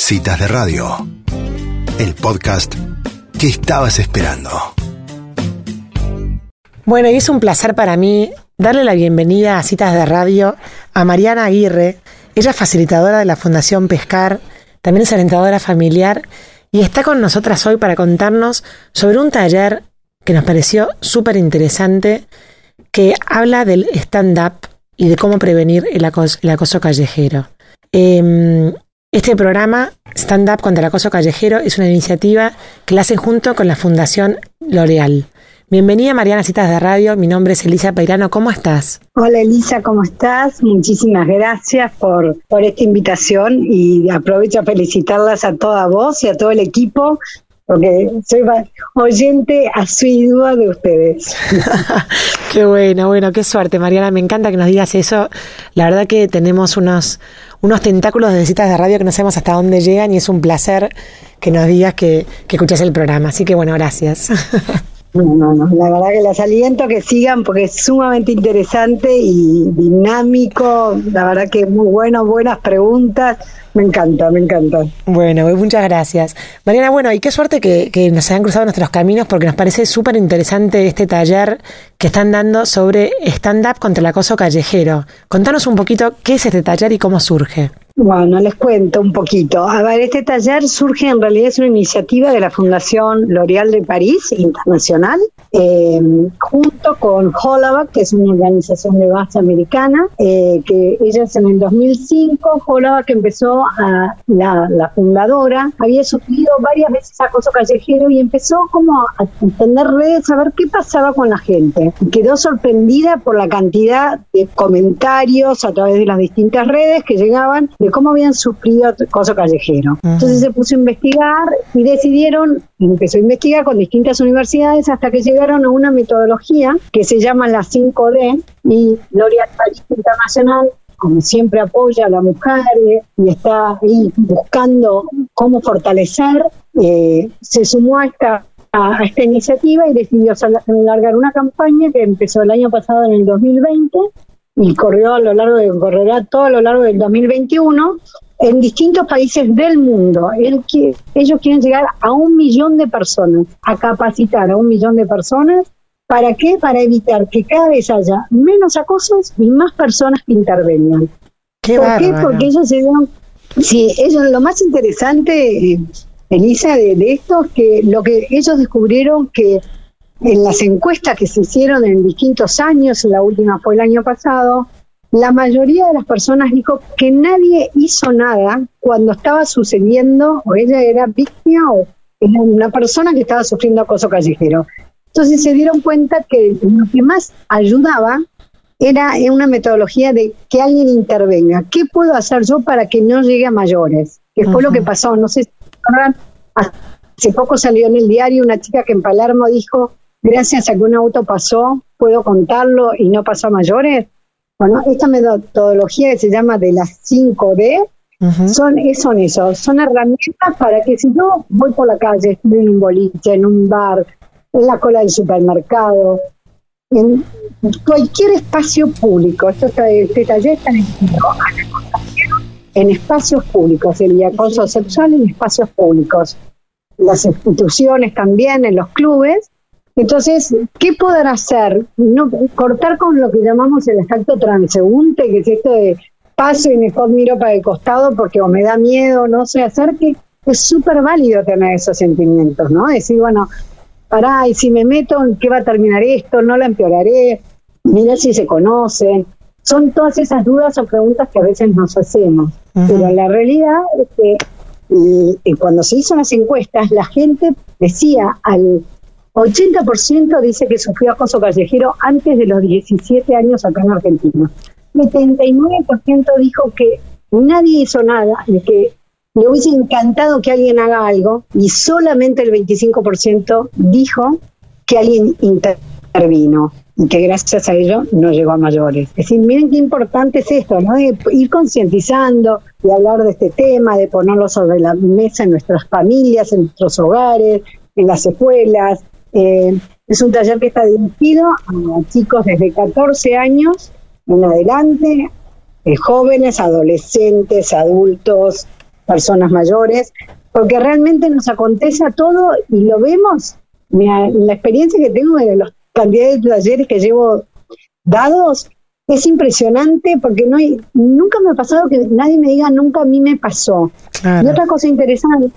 Citas de Radio, el podcast que estabas esperando. Bueno, y es un placer para mí darle la bienvenida a Citas de Radio a Mariana Aguirre. Ella es facilitadora de la Fundación Pescar, también es orientadora familiar y está con nosotras hoy para contarnos sobre un taller que nos pareció súper interesante que habla del stand-up y de cómo prevenir el acoso, callejero. Em, este programa, Stand Up contra el Acoso Callejero, es una iniciativa que la hacen junto con la Fundación L'Oreal. Bienvenida Mariana Citas de Radio, mi nombre es Elisa Peirano, ¿cómo estás? Hola Elisa, ¿cómo estás? Muchísimas gracias por, por esta invitación y aprovecho a felicitarlas a toda vos y a todo el equipo porque soy oyente asidua de ustedes. qué bueno, bueno, qué suerte, Mariana. Me encanta que nos digas eso. La verdad que tenemos unos, unos tentáculos de citas de radio que no sabemos hasta dónde llegan y es un placer que nos digas que, que escuchas el programa. Así que bueno, gracias. No, no, no. La verdad que les aliento que sigan porque es sumamente interesante y dinámico. La verdad que muy bueno, buenas preguntas. Me encanta, me encanta. Bueno, muchas gracias. Mariana, bueno, y qué suerte que, que nos hayan cruzado nuestros caminos porque nos parece súper interesante este taller que están dando sobre stand-up contra el acoso callejero. Contanos un poquito qué es este taller y cómo surge. Bueno, les cuento un poquito. A ver, este taller surge en realidad es una iniciativa de la Fundación L'Oréal de París Internacional, eh, junto con Hollabach, que es una organización de base americana, eh, que ellas en el 2005, Hollabach empezó a, la, fundadora, había sufrido varias veces acoso callejero y empezó como a entender redes, a ver qué pasaba con la gente. quedó sorprendida por la cantidad de comentarios a través de las distintas redes que llegaban cómo habían sufrido acoso callejero. Entonces se puso a investigar y decidieron, empezó a investigar con distintas universidades hasta que llegaron a una metodología que se llama la 5D y L'Oréal París Internacional como siempre apoya a la mujer y está ahí buscando cómo fortalecer, eh, se sumó a esta, a esta iniciativa y decidió alargar una campaña que empezó el año pasado en el 2020 y corrió a lo largo de, correrá todo a lo largo del 2021 en distintos países del mundo. ellos quieren llegar a un millón de personas, a capacitar a un millón de personas. ¿Para qué? Para evitar que cada vez haya menos acosos y más personas que intervengan. ¿Por qué? Porque ellos se dieron... Sí, ellos, lo más interesante, eh, Elisa, de, de esto es que lo que ellos descubrieron que en las encuestas que se hicieron en distintos años, la última fue el año pasado, la mayoría de las personas dijo que nadie hizo nada cuando estaba sucediendo o ella era víctima o era una persona que estaba sufriendo acoso callejero. Entonces se dieron cuenta que lo que más ayudaba era una metodología de que alguien intervenga. ¿Qué puedo hacer yo para que no llegue a mayores? Que fue lo que pasó. No sé si hace poco salió en el diario una chica que en Palermo dijo gracias a que un auto pasó, puedo contarlo y no pasó a mayores. Bueno, esta metodología que se llama de las 5D, son, son eso, son herramientas para que si yo voy por la calle, estoy en un boliche, en un bar, en la cola del supermercado, en cualquier espacio público, esto está, este taller está en espacios públicos, el acoso sexual en espacios públicos, las instituciones también, en los clubes, entonces, ¿qué poder hacer? No, cortar con lo que llamamos el efecto transeúnte, que es esto de paso y mejor miro para el costado porque o me da miedo, no sé, hacer que es súper válido tener esos sentimientos, ¿no? Decir, bueno, pará, y si me meto, ¿en qué va a terminar esto? ¿No la empeoraré? Mira si se conocen. Son todas esas dudas o preguntas que a veces nos hacemos. Pero la realidad es que y cuando se hizo las encuestas, la gente decía al 80% dice que sufrió acoso callejero antes de los 17 años acá en Argentina. 79% dijo que nadie hizo nada, de que le hubiese encantado que alguien haga algo y solamente el 25% dijo que alguien intervino y que gracias a ello no llegó a mayores. Es decir, miren qué importante es esto, ¿no? De ir concientizando, de hablar de este tema, de ponerlo sobre la mesa en nuestras familias, en nuestros hogares, en las escuelas, eh, es un taller que está dirigido a chicos desde 14 años en adelante, eh, jóvenes, adolescentes, adultos, personas mayores, porque realmente nos acontece a todo y lo vemos. Mira, la experiencia que tengo de los cantidades de talleres que llevo dados es impresionante porque no hay, nunca me ha pasado que nadie me diga nunca a mí me pasó. Y otra cosa interesante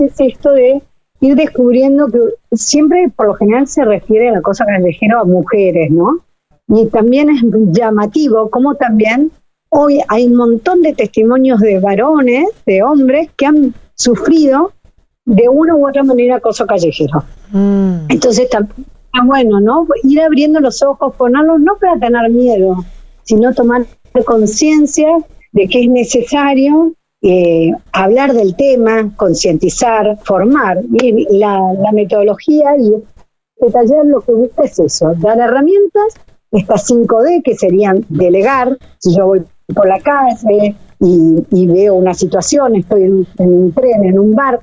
es esto de ir descubriendo que siempre por lo general se refiere a la cosa callejera a mujeres, ¿no? Y también es llamativo como también hoy hay un montón de testimonios de varones, de hombres que han sufrido de una u otra manera acoso callejero. Mm. Entonces está bueno, ¿no? Ir abriendo los ojos, ponerlos no para tener miedo, sino tomar conciencia de que es necesario eh, hablar del tema, concientizar, formar. Y la, metodología y este taller lo que busca es eso, dar herramientas, estas 5D que serían delegar, si yo voy por la calle y, veo una situación, estoy en, un tren, en un bar,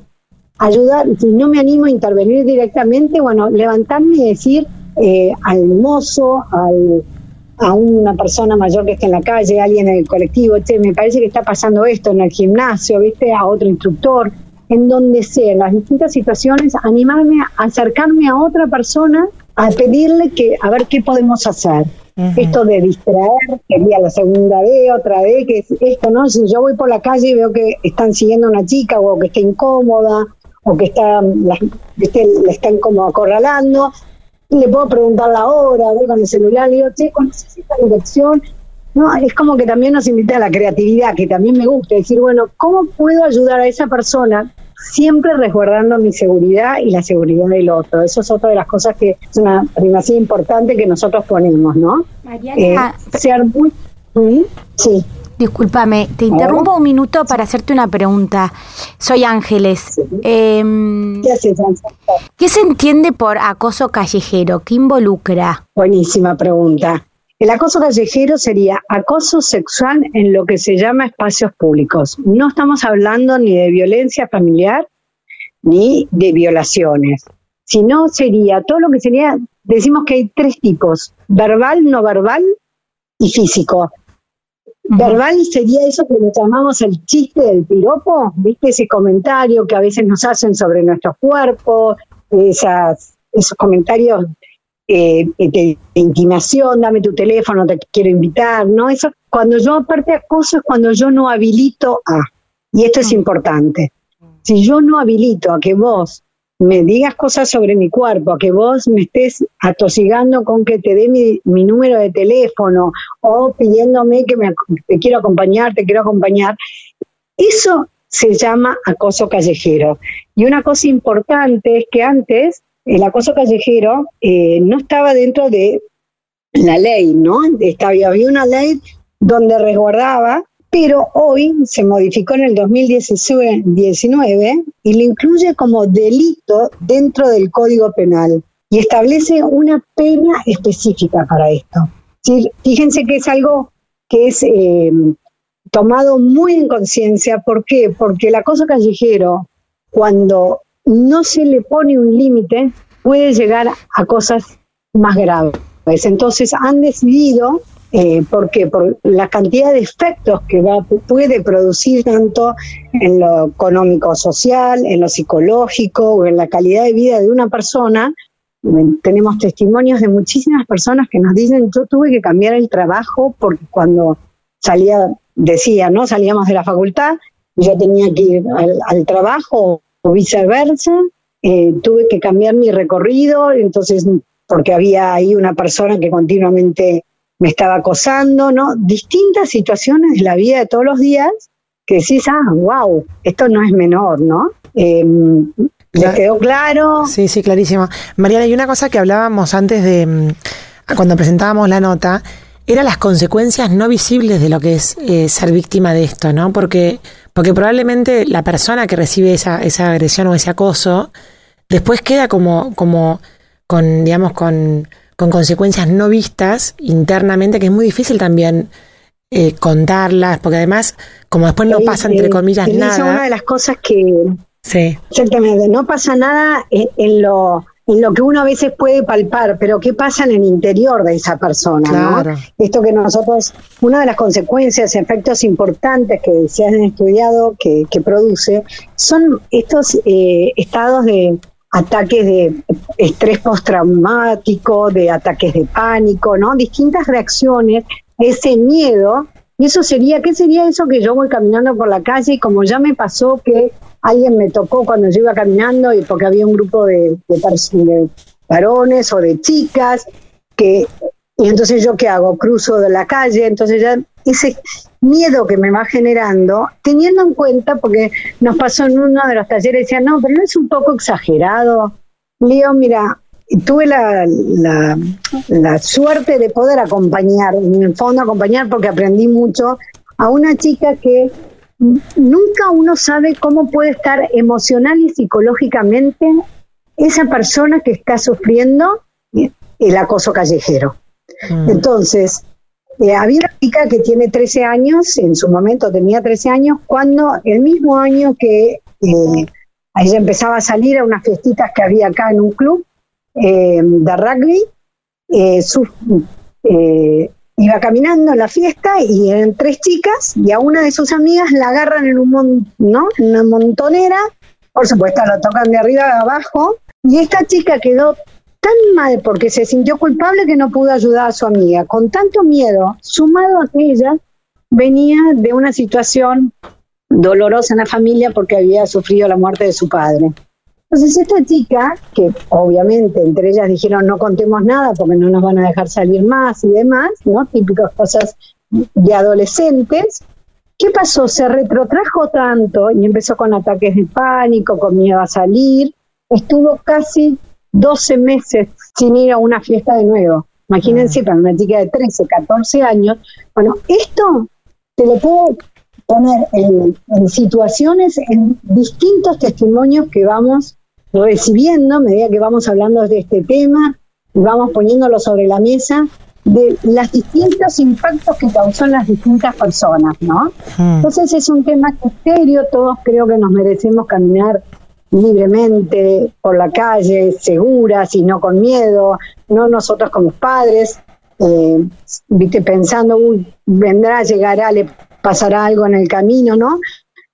ayudar, si no me animo a intervenir directamente, bueno, levantarme y decir eh, al mozo, al, a una persona mayor que esté en la calle, alguien en el colectivo, che, me parece que está pasando esto en el gimnasio, viste, a otro instructor, en donde sea, en las distintas situaciones, animarme a acercarme a otra persona a pedirle que, a ver qué podemos hacer. Esto de distraer sería la segunda D, otra D, que es esto, ¿no? Si yo voy por la calle y veo que están siguiendo a una chica o que está incómoda o que está, la, están como acorralando, le puedo preguntar la hora, ver con el celular, le digo, che, ¿conoces esta dirección? No, es como que también nos invita a la creatividad, que también me gusta, decir, bueno, ¿cómo puedo ayudar a esa persona siempre resguardando mi seguridad y la seguridad del otro? Eso es otra de las cosas que es una primacía importante que nosotros ponemos, ¿no? Mariana, eh, ser muy... ¿Mm? Sí. Discúlpame, te interrumpo un minuto para hacerte una pregunta. Soy Ángeles. Em, ¿Qué se entiende por acoso callejero? ¿Qué involucra? Buenísima pregunta. El acoso callejero sería acoso sexual en lo que se llama espacios públicos. No estamos hablando ni de violencia familiar ni de violaciones, sino sería todo lo que sería, decimos que hay tres tipos, verbal, no verbal y físico. Verbal sería eso que le llamamos el chiste del piropo, ¿viste? Ese comentario que a veces nos hacen sobre nuestro cuerpo, esas, esos comentarios eh, de, intimación, dame tu teléfono, te quiero invitar, ¿no? Eso, cuando yo aparte acoso es cuando yo no habilito a, y esto es importante. Si yo no habilito a que vos me digas cosas sobre mi cuerpo, que vos me estés atosigando con que te dé mi, número de teléfono o pidiéndome que me, te quiero acompañar, te quiero acompañar, eso se llama acoso callejero. Y una cosa importante es que antes el acoso callejero eh, no estaba dentro de la ley, ¿no? Estaba, había una ley donde resguardaba pero hoy se modificó en el 2019 y lo incluye como delito dentro del Código Penal y establece una pena específica para esto. Fíjense que es algo que es eh, tomado muy en conciencia. ¿Por qué? Porque el acoso callejero, cuando no se le pone un límite, puede llegar a cosas más graves. Entonces han decidido eh, ¿Por qué? Por la cantidad de efectos que va, puede producir tanto en lo económico social, en lo psicológico o en la calidad de vida de una persona. Tenemos testimonios de muchísimas personas que nos dicen, yo tuve que cambiar el trabajo porque cuando salía, decía, ¿no? Salíamos de la facultad yo tenía que ir al, trabajo o viceversa, eh, tuve que cambiar mi recorrido, entonces, porque había ahí una persona que continuamente me estaba acosando, ¿no? Distintas situaciones de la vida de todos los días que decís, ah, wow, esto no es menor, ¿no? Eh, ¿Les quedó claro? Sí, sí, clarísimo. Mariana, hay una cosa que hablábamos antes de, mm, cuando presentábamos la nota, eran las consecuencias no visibles de lo que es eh, ser víctima de esto, ¿no? Porque, porque probablemente la persona que recibe esa, esa agresión o ese acoso, después queda como, como con, digamos, con con consecuencias no vistas internamente, que es muy difícil también eh, contarlas, porque además, como después no pasa, entre comillas, nada. Es una de las cosas que. Sí. Exactamente, no pasa nada en, lo en lo que uno a veces puede palpar, pero qué pasa en el interior de esa persona, ¿no? Esto que nosotros, una de las consecuencias, efectos importantes que se han estudiado que, produce, son estos eh, estados de ataques de estrés postraumático, de ataques de pánico, ¿no? Distintas reacciones, ese miedo, y eso sería, ¿qué sería eso que yo voy caminando por la calle y como ya me pasó que alguien me tocó cuando yo iba caminando y porque había un grupo de, varones o de chicas que y entonces yo qué hago cruzo de la calle entonces ya ese miedo que me va generando teniendo en cuenta porque nos pasó en uno de los talleres decía no pero no es un poco exagerado Leo mira tuve la, la suerte de poder acompañar en el fondo acompañar porque aprendí mucho a una chica que nunca uno sabe cómo puede estar emocional y psicológicamente esa persona que está sufriendo el acoso callejero. Mm. Entonces, eh, había una chica que tiene 13 años, en su momento tenía 13 años, cuando el mismo año que eh, ella empezaba a salir a unas fiestitas que había acá en un club eh, de rugby, su, iba caminando en la fiesta y eran tres chicas y a una de sus amigas la agarran en un ¿no? en una montonera, por supuesto la tocan de arriba a abajo y esta chica quedó tan mal porque se sintió culpable que no pudo ayudar a su amiga, con tanto miedo, sumado a que ella venía de una situación dolorosa en la familia porque había sufrido la muerte de su padre. Entonces esta chica, que obviamente entre ellas dijeron no contemos nada porque no nos van a dejar salir más y demás, ¿no? Típicas cosas de adolescentes. ¿Qué pasó? Se retrotrajo tanto y empezó con ataques de pánico, con miedo a salir. Estuvo casi 12 meses sin ir a una fiesta de nuevo. Imagínense, ah. para una chica de 13, 14 años. Bueno, esto te lo puedo poner en, en situaciones, en distintos testimonios que vamos recibiendo, a medida que vamos hablando de este tema y vamos poniéndolo sobre la mesa, de los distintos impactos que causó en las distintas personas, ¿no? Hmm. Entonces es un tema que serio, todos creo que nos merecemos caminar libremente por la calle, seguras y no con miedo, no nosotros como padres, eh, viste, pensando, uy, vendrá, llegará, le pasará algo en el camino, ¿no?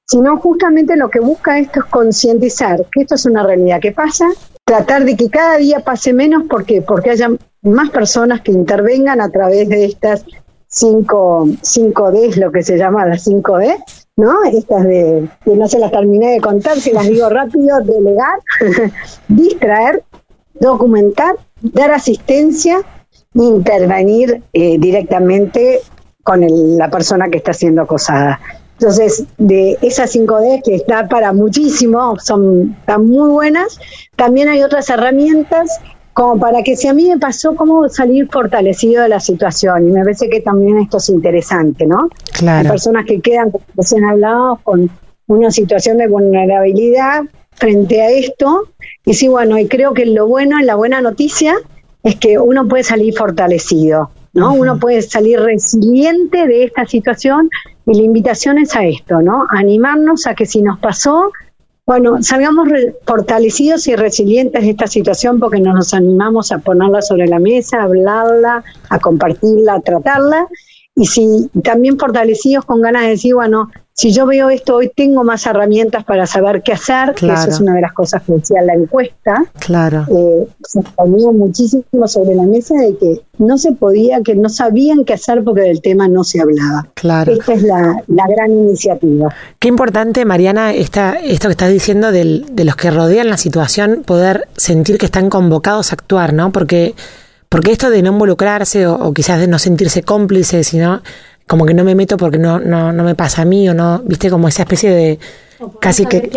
Sino justamente lo que busca esto es concientizar que esto es una realidad que pasa, tratar de que cada día pase menos, ¿por Porque haya más personas que intervengan a través de estas 5, 5D, lo que se llama las 5D, ¿no? Estas de, que no se las terminé de contar, si las digo rápido, delegar, distraer, documentar, dar asistencia, intervenir eh, directamente con la persona que está siendo acosada. Entonces, de esas 5D que está para muchísimo, son están muy buenas, también hay otras herramientas como para que si a mí me pasó, cómo salir fortalecido de la situación. Y me parece que también esto es interesante, ¿no? Claro. Hay personas que quedan, como recién hablábamos, con una situación de vulnerabilidad frente a esto. Y sí, bueno, y creo que lo bueno, la buena noticia, es que uno puede salir fortalecido, ¿no? Uno puede salir resiliente de esta situación y la invitación es a esto, ¿no? animarnos a que si nos pasó, bueno, salgamos fortalecidos y resilientes de esta situación porque no nos animamos a ponerla sobre la mesa, a hablarla, a compartirla, a tratarla. Y si también fortalecidos con ganas de decir, bueno, si yo veo esto hoy tengo más herramientas para saber qué hacer, que eso es una de las cosas que decía la encuesta. Claro. Eh, se ponía muchísimo sobre la mesa de que no se podía, que no sabían qué hacer porque del tema no se hablaba. Claro. Esta es la, gran iniciativa. Qué importante, Mariana, esta, esto que estás diciendo del, de los que rodean la situación, poder sentir que están convocados a actuar, ¿no? Porque porque esto de no involucrarse o, o, quizás de no sentirse cómplice, sino como que no me meto porque no, no, no me pasa a mí o no, viste, como esa especie de casi que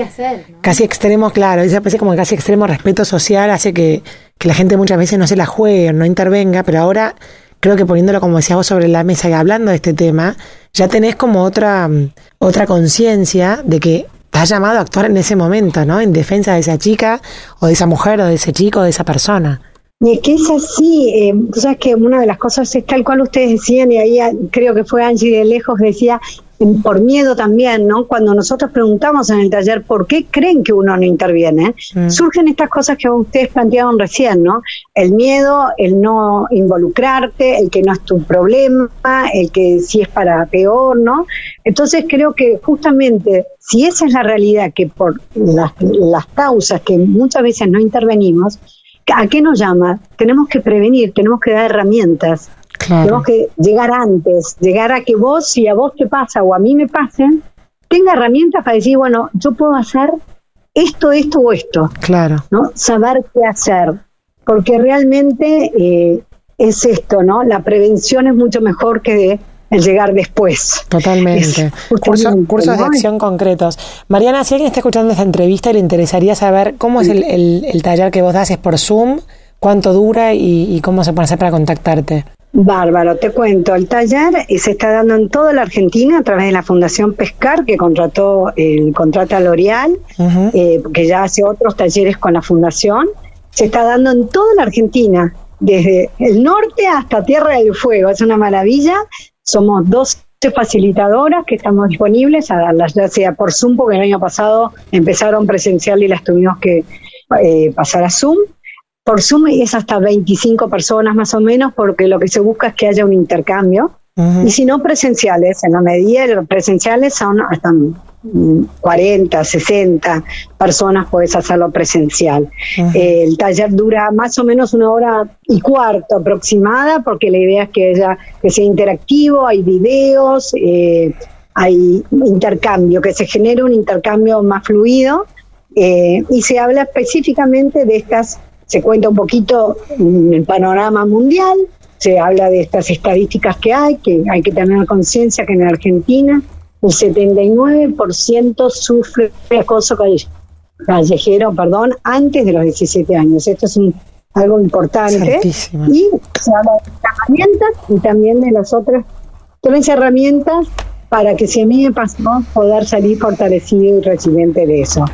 casi extremo, claro, esa especie como casi extremo respeto social hace que, que la gente muchas veces no se la juegue, no intervenga, pero ahora creo que poniéndolo como decía vos sobre la mesa y hablando de este tema, ya tenés como otra, otra conciencia de que estás llamado a actuar en ese momento, ¿no? En defensa de esa chica o de esa mujer o de ese chico o de esa persona. Y es que es así, eh, tú sabes que una de las cosas es tal cual ustedes decían, y ahí creo que fue Angie de lejos, decía, por miedo también, ¿no? Cuando nosotros preguntamos en el taller por qué creen que uno no interviene, mm. surgen estas cosas que ustedes planteaban recién, ¿no? El miedo, el no involucrarte, el que no es tu problema, el que si es para peor, ¿no? Entonces creo que justamente si esa es la realidad, que por las, las causas que muchas veces no intervenimos, ¿a qué nos llama? Tenemos que prevenir, tenemos que dar herramientas tenemos que llegar antes, llegar a que vos, si a vos te pasa o a mí me pasen, tenga herramientas para decir, bueno, yo puedo hacer esto, esto o esto. Claro. ¿no? Saber qué hacer. Porque realmente eh, es esto, ¿no? La prevención es mucho mejor que el llegar después. Totalmente. cursos de acción concretos. Mariana, si alguien está escuchando esta entrevista y le interesaría saber cómo es el, el, taller que vos haces por Zoom, cuánto dura y, y cómo se puede hacer para contactarte. Bárbaro, te cuento, el taller se está dando en toda la Argentina a través de la Fundación Pescar, que contrató el contrato a L'Oreal, eh, que ya hace otros talleres con la Fundación. Se está dando en toda la Argentina, desde el norte hasta Tierra del Fuego. Es una maravilla. Somos dos facilitadoras que estamos disponibles a darlas, ya sea por Zoom, porque el año pasado empezaron presencial y las tuvimos que eh, pasar a Zoom por Zoom es hasta 25 personas más o menos, porque lo que se busca es que haya un intercambio. Y si no presenciales, en la medida de los presenciales son hasta 40, 60 personas, puedes hacerlo presencial. el taller dura más o menos una hora y cuarto aproximada, porque la idea es que, ella, que sea interactivo, hay videos, eh, hay intercambio, que se genere un intercambio más fluido. Eh, y se habla específicamente de estas se cuenta un poquito el panorama mundial, se habla de estas estadísticas que hay, que hay que tener conciencia que en Argentina el 79% sufre acoso callejero, perdón, antes de los 17 años. Esto es algo importante. Y se habla de herramientas y también de las otras tres herramientas para que si a mí me pasó, poder salir fortalecido y resiliente de eso.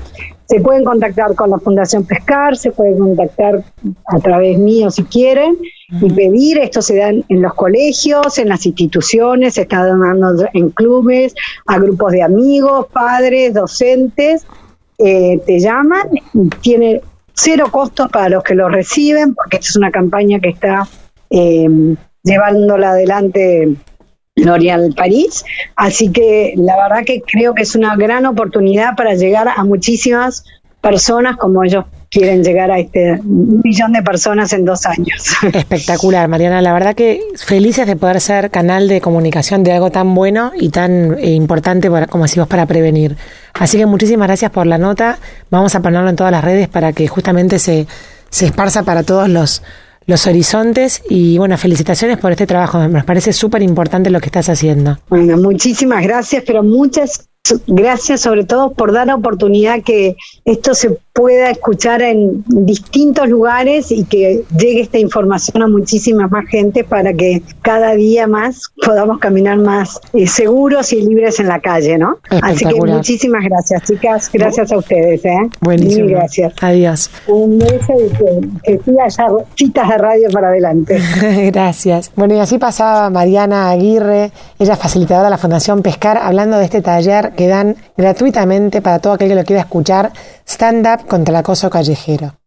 Se pueden contactar con la Fundación Pescar, se pueden contactar a través mío si quieren y pedir. Esto se da en los colegios, en las instituciones, se está dando en clubes, a grupos de amigos, padres, docentes. Eh, te llaman y tiene cero costos para los que lo reciben, porque esta es una campaña que está eh, llevándola adelante L'Oréal París. Así que la verdad que creo que es una gran oportunidad para llegar a muchísimas personas como ellos quieren llegar a este millón de personas en dos años. Espectacular, Mariana. La verdad que felices de poder ser canal de comunicación de algo tan bueno y tan eh, importante, para, como decimos, para prevenir. Así que muchísimas gracias por la nota. Vamos a ponerlo en todas las redes para que justamente se, se esparza para todos los los horizontes y bueno, felicitaciones por este trabajo, me parece súper importante lo que estás haciendo. Bueno, muchísimas gracias, pero muchas gracias sobre todo por dar la oportunidad que esto se pueda escuchar en distintos lugares y que llegue esta información a muchísima más gente para que cada día más podamos caminar más eh, seguros y libres en la calle, ¿no? Así que muchísimas gracias, chicas. Gracias a ustedes, ¿eh? Buenísimo. gracias. Adiós. Un beso y que, que siga citas de radio para adelante. gracias. Bueno, y así pasaba Mariana Aguirre, ella es facilitadora de la Fundación Pescar, hablando de este taller que dan gratuitamente para todo aquel que lo quiera escuchar, stand-up contra el acoso callejero.